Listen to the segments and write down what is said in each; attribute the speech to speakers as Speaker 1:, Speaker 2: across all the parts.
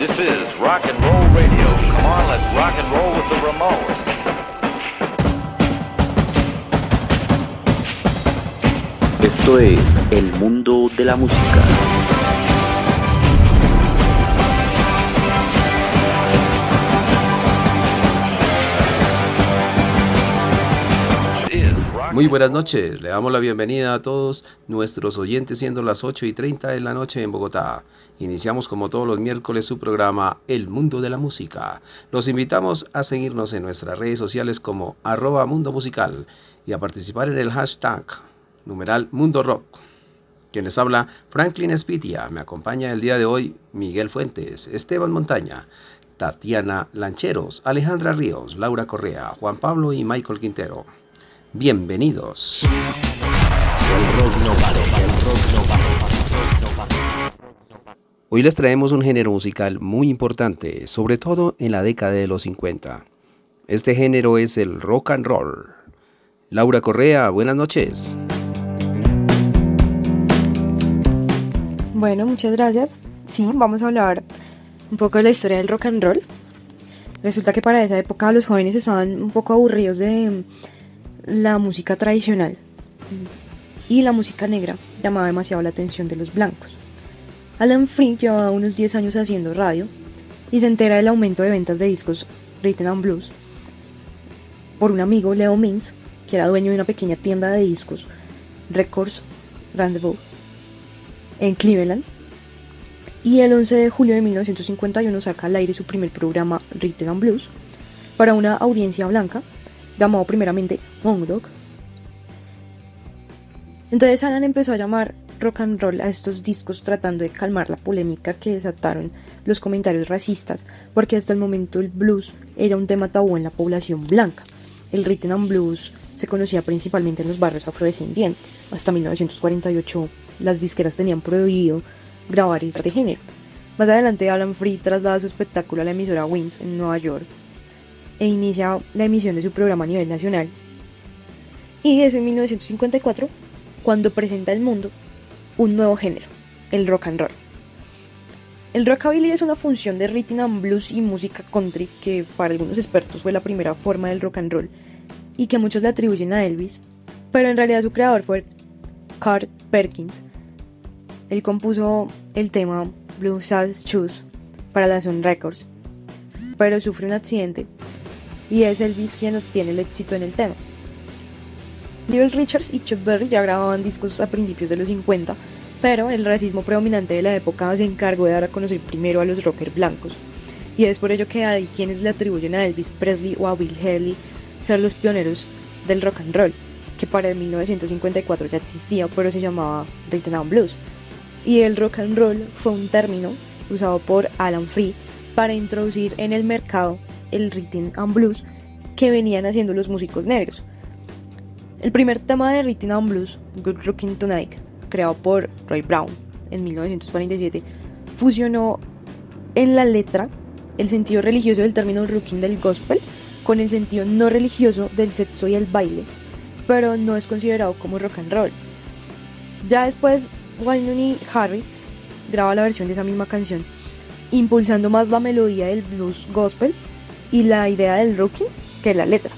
Speaker 1: This is rock and roll radio. Come on, let's rock and roll with the Ramones.
Speaker 2: Esto es El Mundo de la Música.
Speaker 3: Muy buenas noches, le damos la bienvenida a todos nuestros oyentes siendo las 8 y 30 de la noche en Bogotá. Iniciamos como todos los miércoles su programa El Mundo de la Música. Los invitamos a seguirnos en nuestras redes sociales como arroba mundo musical y a participar en el hashtag numeral Mundo Rock. Quienes habla Franklin Spitia, me acompaña el día de hoy Miguel Fuentes, Esteban Montaña, Tatiana Lancheros, Alejandra Ríos, Laura Correa, Juan Pablo y Michael Quintero. Bienvenidos. Hoy les traemos un género musical muy importante, sobre todo en la década de los 50. Este género es el rock and roll. Laura Correa, buenas noches.
Speaker 4: Bueno, muchas gracias. Sí, vamos a hablar un poco de la historia del rock and roll. Resulta que para esa época los jóvenes estaban un poco aburridos de la música tradicional y la música negra llamaba demasiado la atención de los blancos. Alan Free llevaba unos 10 años haciendo radio y se entera del aumento de ventas de discos Rhythm and Blues por un amigo, Leo Mins, que era dueño de una pequeña tienda de discos, Records Rendezvous, en Cleveland. Y el 11 de julio de 1951 saca al aire su primer programa Rhythm and Blues para una audiencia blanca llamado primeramente Dog. Entonces Alan empezó a llamar rock and roll a estos discos tratando de calmar la polémica que desataron los comentarios racistas, porque hasta el momento el blues era un tema tabú en la población blanca. El rhythm and blues se conocía principalmente en los barrios afrodescendientes. Hasta 1948 las disqueras tenían prohibido grabar este género. Más adelante Alan Free traslada su espectáculo a la emisora Wings en Nueva York e inicia la emisión de su programa a nivel nacional. Y es en 1954 cuando presenta al mundo un nuevo género, el rock and roll. El rockabilly es una función de rhythm and blues y música country que para algunos expertos fue la primera forma del rock and roll y que muchos le atribuyen a Elvis, pero en realidad su creador fue Carl Perkins. Él compuso el tema Blue Sad Shoes para la Sun Records, pero sufre un accidente y es Elvis quien obtiene el éxito en el tema. Little Richards y Chuck Berry ya grababan discos a principios de los 50, pero el racismo predominante de la época se encargó de dar a conocer primero a los rockers blancos, y es por ello que hay quienes le atribuyen a Elvis Presley o a Bill Haley ser los pioneros del rock and roll, que para el 1954 ya existía, pero se llamaba Rhythm and Blues. Y el rock and roll fue un término usado por Alan Free para introducir en el mercado el rhythm and blues que venían haciendo los músicos negros. El primer tema de rhythm and blues, Good Rockin' Tonight, creado por Roy Brown en 1947, fusionó en la letra el sentido religioso del término rocking del gospel con el sentido no religioso del sexo y el baile, pero no es considerado como rock and roll. Ya después, Wyman y Harry graba la versión de esa misma canción, impulsando más la melodía del blues gospel y la idea del rocking que la letra.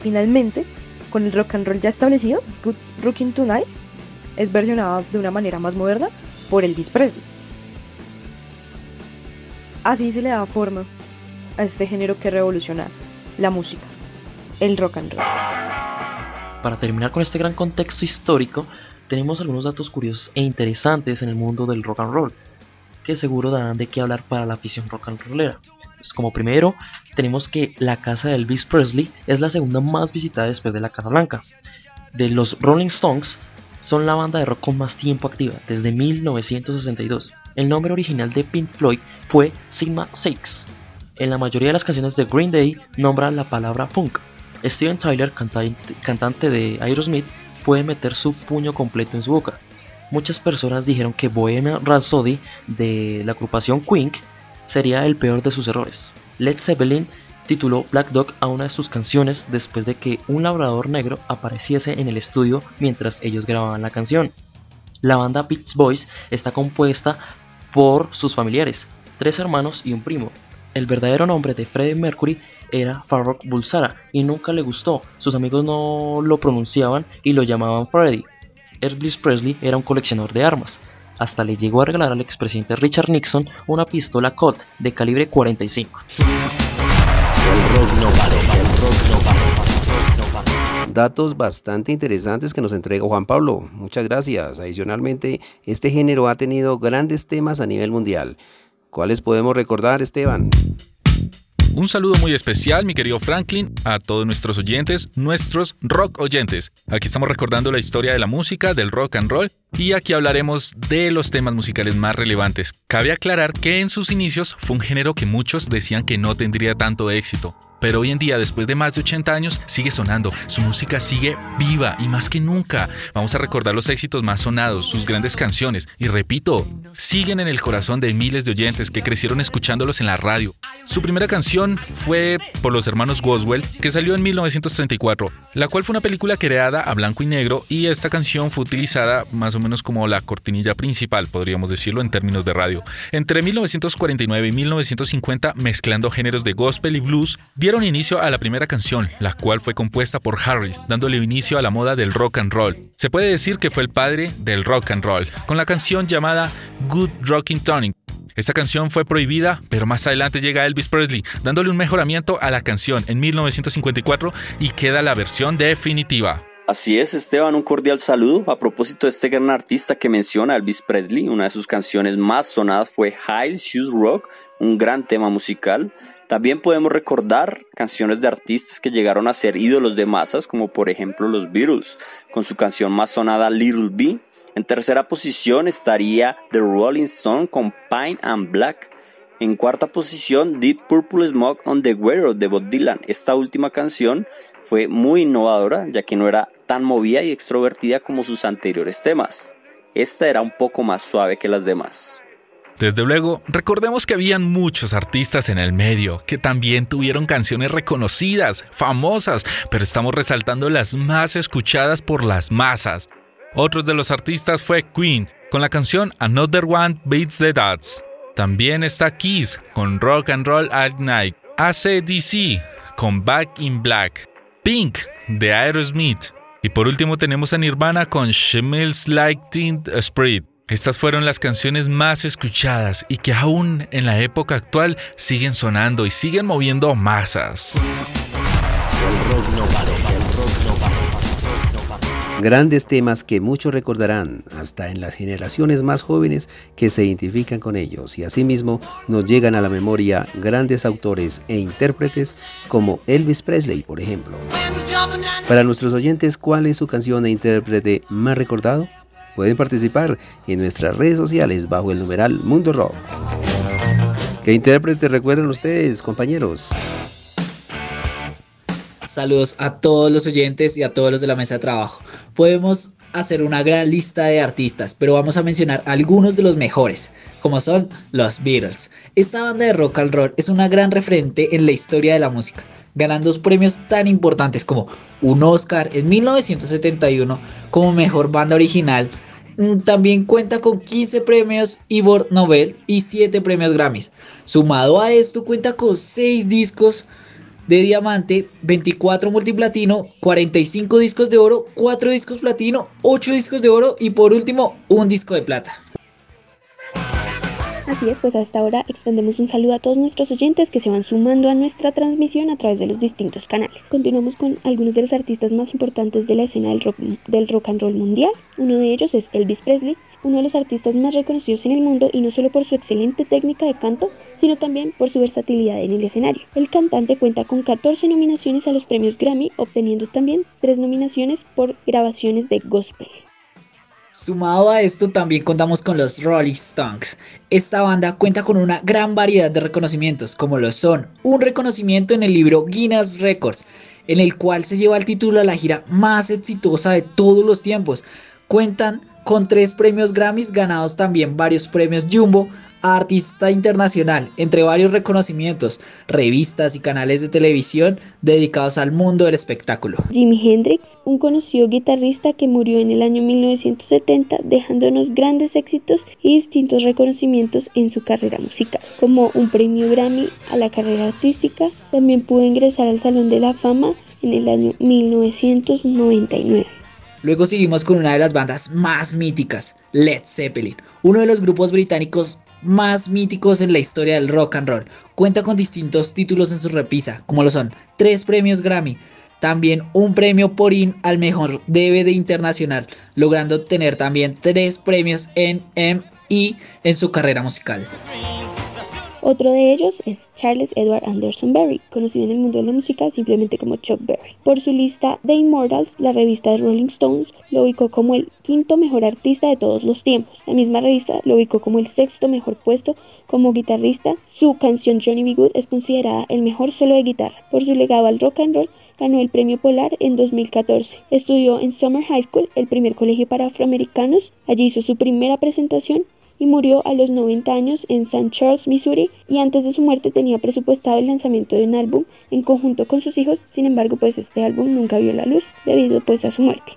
Speaker 4: Finalmente, con el rock and roll ya establecido, Good Rocking Tonight es versionada de una manera más moderna por Elvis Presley. Así se le da forma a este género que revoluciona la música, el rock and roll.
Speaker 5: Para terminar con este gran contexto histórico, tenemos algunos datos curiosos e interesantes en el mundo del rock and roll, que seguro darán de qué hablar para la afición rock and rollera. Pues como primero, tenemos que la casa de Elvis Presley es la segunda más visitada después de la Casa Blanca. De los Rolling Stones, son la banda de rock con más tiempo activa, desde 1962. El nombre original de Pink Floyd fue Sigma 6. En la mayoría de las canciones de Green Day nombra la palabra funk. Steven Tyler, cantante de Aerosmith, puede meter su puño completo en su boca. Muchas personas dijeron que Bohemian Rhapsody de la agrupación Queen sería el peor de sus errores. Led Zeppelin tituló Black Dog a una de sus canciones después de que un labrador negro apareciese en el estudio mientras ellos grababan la canción. La banda Beach Boys está compuesta por sus familiares, tres hermanos y un primo. El verdadero nombre de Freddie Mercury era Farrokh Bulsara y nunca le gustó, sus amigos no lo pronunciaban y lo llamaban Freddie. Elvis Presley era un coleccionador de armas, hasta le llegó a regalar al expresidente Richard Nixon una pistola Colt de calibre 45.
Speaker 3: Datos bastante interesantes que nos entrega Juan Pablo. Muchas gracias. Adicionalmente, este género ha tenido grandes temas a nivel mundial. ¿Cuáles podemos recordar, Esteban?
Speaker 6: Un saludo muy especial, mi querido Franklin, a todos nuestros oyentes, nuestros rock oyentes. Aquí estamos recordando la historia de la música, del rock and roll, y aquí hablaremos de los temas musicales más relevantes. Cabe aclarar que en sus inicios fue un género que muchos decían que no tendría tanto éxito, pero hoy en día, después de más de 80 años, sigue sonando. Su música sigue viva y más que nunca. Vamos a recordar los éxitos más sonados, sus grandes canciones. Y repito, siguen en el corazón de miles de oyentes que crecieron escuchándolos en la radio. Su primera canción fue por los hermanos Goswell, que salió en 1934, la cual fue una película creada a blanco y negro y esta canción fue utilizada más o menos como la cortinilla principal, podríamos decirlo en términos de radio. Entre 1949 y 1950, mezclando géneros de gospel y blues, dieron inicio a la primera canción, la cual fue compuesta por Harris, dándole inicio a la moda del rock and roll. Se puede decir que fue el padre del rock and roll, con la canción llamada Good Rockin' Tonic. Esta canción fue prohibida, pero más adelante llega Elvis Presley, dándole un mejoramiento a la canción en 1954 y queda la versión definitiva.
Speaker 2: Así es, Esteban, un cordial saludo. A propósito de este gran artista que menciona Elvis Presley, una de sus canciones más sonadas fue High Shoes Rock, un gran tema musical. También podemos recordar canciones de artistas que llegaron a ser ídolos de masas, como por ejemplo los Beatles, con su canción más sonada Little B. En tercera posición estaría The Rolling Stone con Pine and Black. En cuarta posición, Deep Purple Smoke on the Water de Bob Dylan. Esta última canción fue muy innovadora, ya que no era tan movida y extrovertida como sus anteriores temas. Esta era un poco más suave que las demás.
Speaker 6: Desde luego, recordemos que habían muchos artistas en el medio que también tuvieron canciones reconocidas, famosas, pero estamos resaltando las más escuchadas por las masas. Otros de los artistas fue Queen, con la canción Another One Beats the Dots. También está Kiss, con Rock and Roll at Night. ACDC, con Back in Black. Pink, de Aerosmith. Y por último tenemos a Nirvana con Like Teen Spirit. Estas fueron las canciones más escuchadas y que aún en la época actual siguen sonando y siguen moviendo masas.
Speaker 3: Grandes temas que muchos recordarán, hasta en las generaciones más jóvenes que se identifican con ellos y asimismo nos llegan a la memoria grandes autores e intérpretes como Elvis Presley, por ejemplo. Para nuestros oyentes, ¿cuál es su canción e intérprete más recordado? Pueden participar en nuestras redes sociales bajo el numeral Mundo Rock. ¿Qué intérprete recuerdan ustedes, compañeros?
Speaker 7: Saludos a todos los oyentes y a todos los de la mesa de trabajo. Podemos hacer una gran lista de artistas, pero vamos a mencionar algunos de los mejores, como son los Beatles. Esta banda de rock and roll es una gran referente en la historia de la música, ganando premios tan importantes como un Oscar en 1971 como mejor banda original. Mm, también cuenta con 15 premios Ivor Nobel y 7 premios Grammys. Sumado a esto cuenta con 6 discos de diamante, 24 multiplatino, 45 discos de oro, 4 discos platino, 8 discos de oro y por último un disco de plata.
Speaker 8: Así es, pues hasta ahora extendemos un saludo a todos nuestros oyentes que se van sumando a nuestra transmisión a través de los distintos canales. Continuamos con algunos de los artistas más importantes de la escena del rock, del rock and roll mundial. Uno de ellos es Elvis Presley, uno de los artistas más reconocidos en el mundo y no solo por su excelente técnica de canto, sino también por su versatilidad en el escenario. El cantante cuenta con 14 nominaciones a los premios Grammy, obteniendo también 3 nominaciones por grabaciones de gospel.
Speaker 7: Sumado a esto también contamos con los Rolling Stones. Esta banda cuenta con una gran variedad de reconocimientos, como lo son un reconocimiento en el libro Guinness Records, en el cual se lleva el título a la gira más exitosa de todos los tiempos. Cuentan con tres premios Grammys, ganados también varios premios Jumbo, a artista internacional, entre varios reconocimientos, revistas y canales de televisión dedicados al mundo del espectáculo.
Speaker 8: Jimi Hendrix, un conocido guitarrista que murió en el año 1970, dejándonos grandes éxitos y distintos reconocimientos en su carrera musical, como un premio Grammy a la carrera artística, también pudo ingresar al Salón de la Fama en el año 1999.
Speaker 7: Luego seguimos con una de las bandas más míticas, Led Zeppelin, uno de los grupos británicos más míticos en la historia del rock and roll. Cuenta con distintos títulos en su repisa, como lo son tres premios Grammy, también un premio Porin al mejor DVD internacional, logrando obtener también tres premios en MI en su carrera musical.
Speaker 8: Otro de ellos es Charles Edward Anderson Berry, conocido en el mundo de la música simplemente como Chuck Berry. Por su lista de Immortals, la revista de Rolling Stones lo ubicó como el quinto mejor artista de todos los tiempos. La misma revista lo ubicó como el sexto mejor puesto como guitarrista. Su canción Johnny B. Good es considerada el mejor solo de guitarra. Por su legado al rock and roll, ganó el premio Polar en 2014. Estudió en Summer High School, el primer colegio para afroamericanos. Allí hizo su primera presentación y murió a los 90 años en St. Charles, Missouri, y antes de su muerte tenía presupuestado el lanzamiento de un álbum en conjunto con sus hijos, sin embargo pues este álbum nunca vio la luz debido pues a su muerte.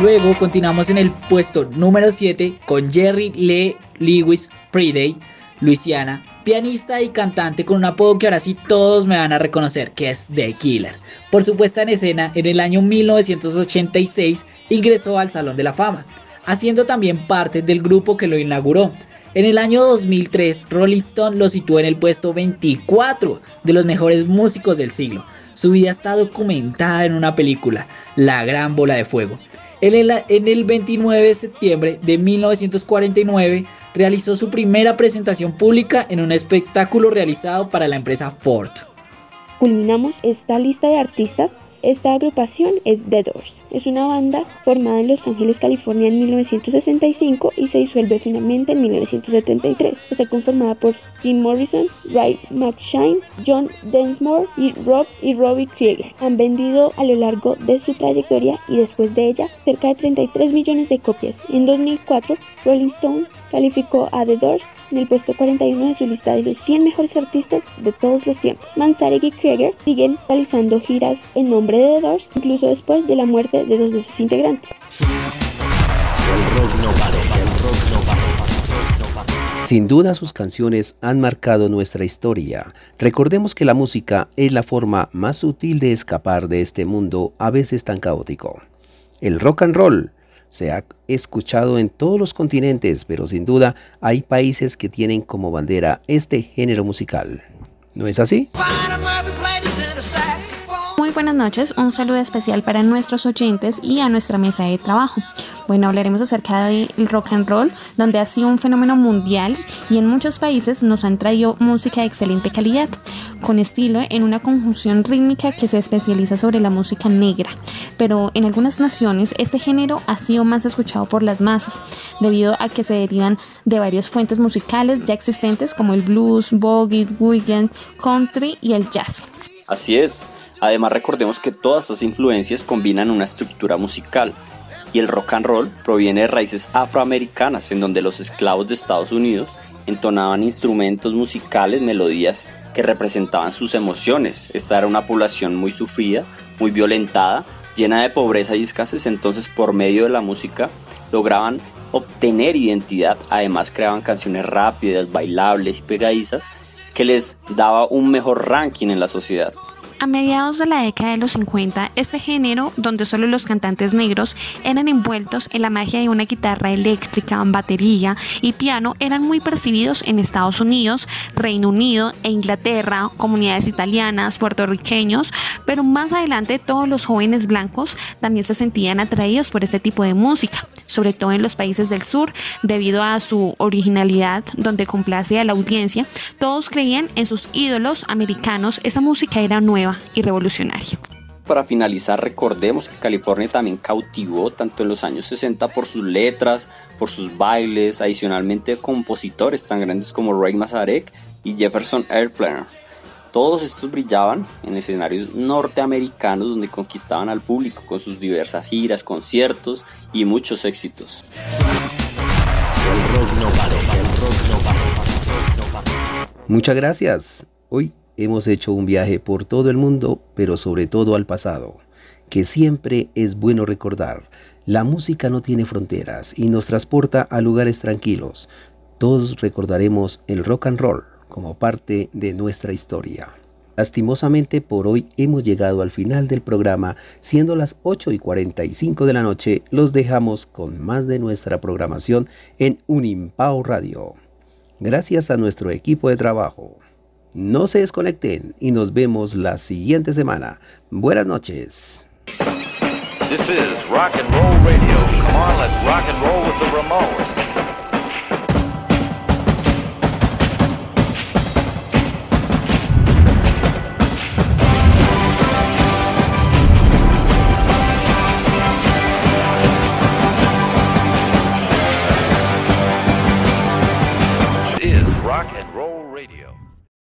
Speaker 7: Luego continuamos en el puesto número 7 con Jerry Lee Lewis Friday, Luisiana, pianista y cantante con un apodo que ahora sí todos me van a reconocer, que es The Killer. Por su puesta en escena, en el año 1986 ingresó al Salón de la Fama, haciendo también parte del grupo que lo inauguró. En el año 2003, Rolling Stone lo situó en el puesto 24 de los mejores músicos del siglo. Su vida está documentada en una película, La Gran Bola de Fuego. En el, en el 29 de septiembre de 1949 realizó su primera presentación pública en un espectáculo realizado para la empresa Ford.
Speaker 8: Culminamos esta lista de artistas esta agrupación es The Doors. Es una banda formada en Los Ángeles, California en 1965 y se disuelve finalmente en 1973. Está conformada por Jim Morrison, Ray McShane, John Densmore y Rob y Robbie Krieger. Han vendido a lo largo de su trayectoria y después de ella cerca de 33 millones de copias. En 2004, Rolling Stone calificó a The Doors en el puesto 41 de su lista de los 100 mejores artistas de todos los tiempos. Manzarek y Krieger siguen realizando giras en nombre de The Doors, incluso después de la muerte de dos de sus integrantes.
Speaker 3: Sin duda sus canciones han marcado nuestra historia. Recordemos que la música es la forma más sutil de escapar de este mundo a veces tan caótico. El rock and roll se ha escuchado en todos los continentes, pero sin duda hay países que tienen como bandera este género musical. ¿No es así?
Speaker 9: Buenas noches, un saludo especial para nuestros oyentes y a nuestra mesa de trabajo. Bueno, hablaremos acerca del rock and roll, donde ha sido un fenómeno mundial y en muchos países nos han traído música de excelente calidad, con estilo en una conjunción rítmica que se especializa sobre la música negra. Pero en algunas naciones este género ha sido más escuchado por las masas, debido a que se derivan de varias fuentes musicales ya existentes como el blues, boogie, weekend, country y el jazz.
Speaker 2: Así es. Además recordemos que todas estas influencias combinan una estructura musical y el rock and roll proviene de raíces afroamericanas en donde los esclavos de Estados Unidos entonaban instrumentos musicales, melodías que representaban sus emociones. Esta era una población muy sufrida, muy violentada, llena de pobreza y escasez, entonces por medio de la música lograban obtener identidad, además creaban canciones rápidas, bailables y pegadizas que les daba un mejor ranking en la sociedad.
Speaker 9: A mediados de la década de los 50, este género, donde solo los cantantes negros eran envueltos en la magia de una guitarra eléctrica, batería y piano, eran muy percibidos en Estados Unidos, Reino Unido e Inglaterra, comunidades italianas, puertorriqueños, pero más adelante todos los jóvenes blancos también se sentían atraídos por este tipo de música, sobre todo en los países del sur, debido a su originalidad, donde complace a la audiencia, todos creían en sus ídolos americanos, esa música era nueva y revolucionario.
Speaker 2: Para finalizar, recordemos que California también cautivó tanto en los años 60 por sus letras, por sus bailes, adicionalmente compositores tan grandes como Ray Mazarek y Jefferson Airplane. Todos estos brillaban en escenarios norteamericanos donde conquistaban al público con sus diversas giras, conciertos y muchos éxitos.
Speaker 3: Muchas gracias. Hoy hemos hecho un viaje por todo el mundo, pero sobre todo al pasado, que siempre es bueno recordar. La música no tiene fronteras y nos transporta a lugares tranquilos. Todos recordaremos el rock and roll como parte de nuestra historia. Lastimosamente por hoy hemos llegado al final del programa, siendo las 8 y 45 de la noche, los dejamos con más de nuestra programación en Unimpao Radio. Gracias a nuestro equipo de trabajo. No se desconecten y nos vemos la siguiente semana. Buenas noches.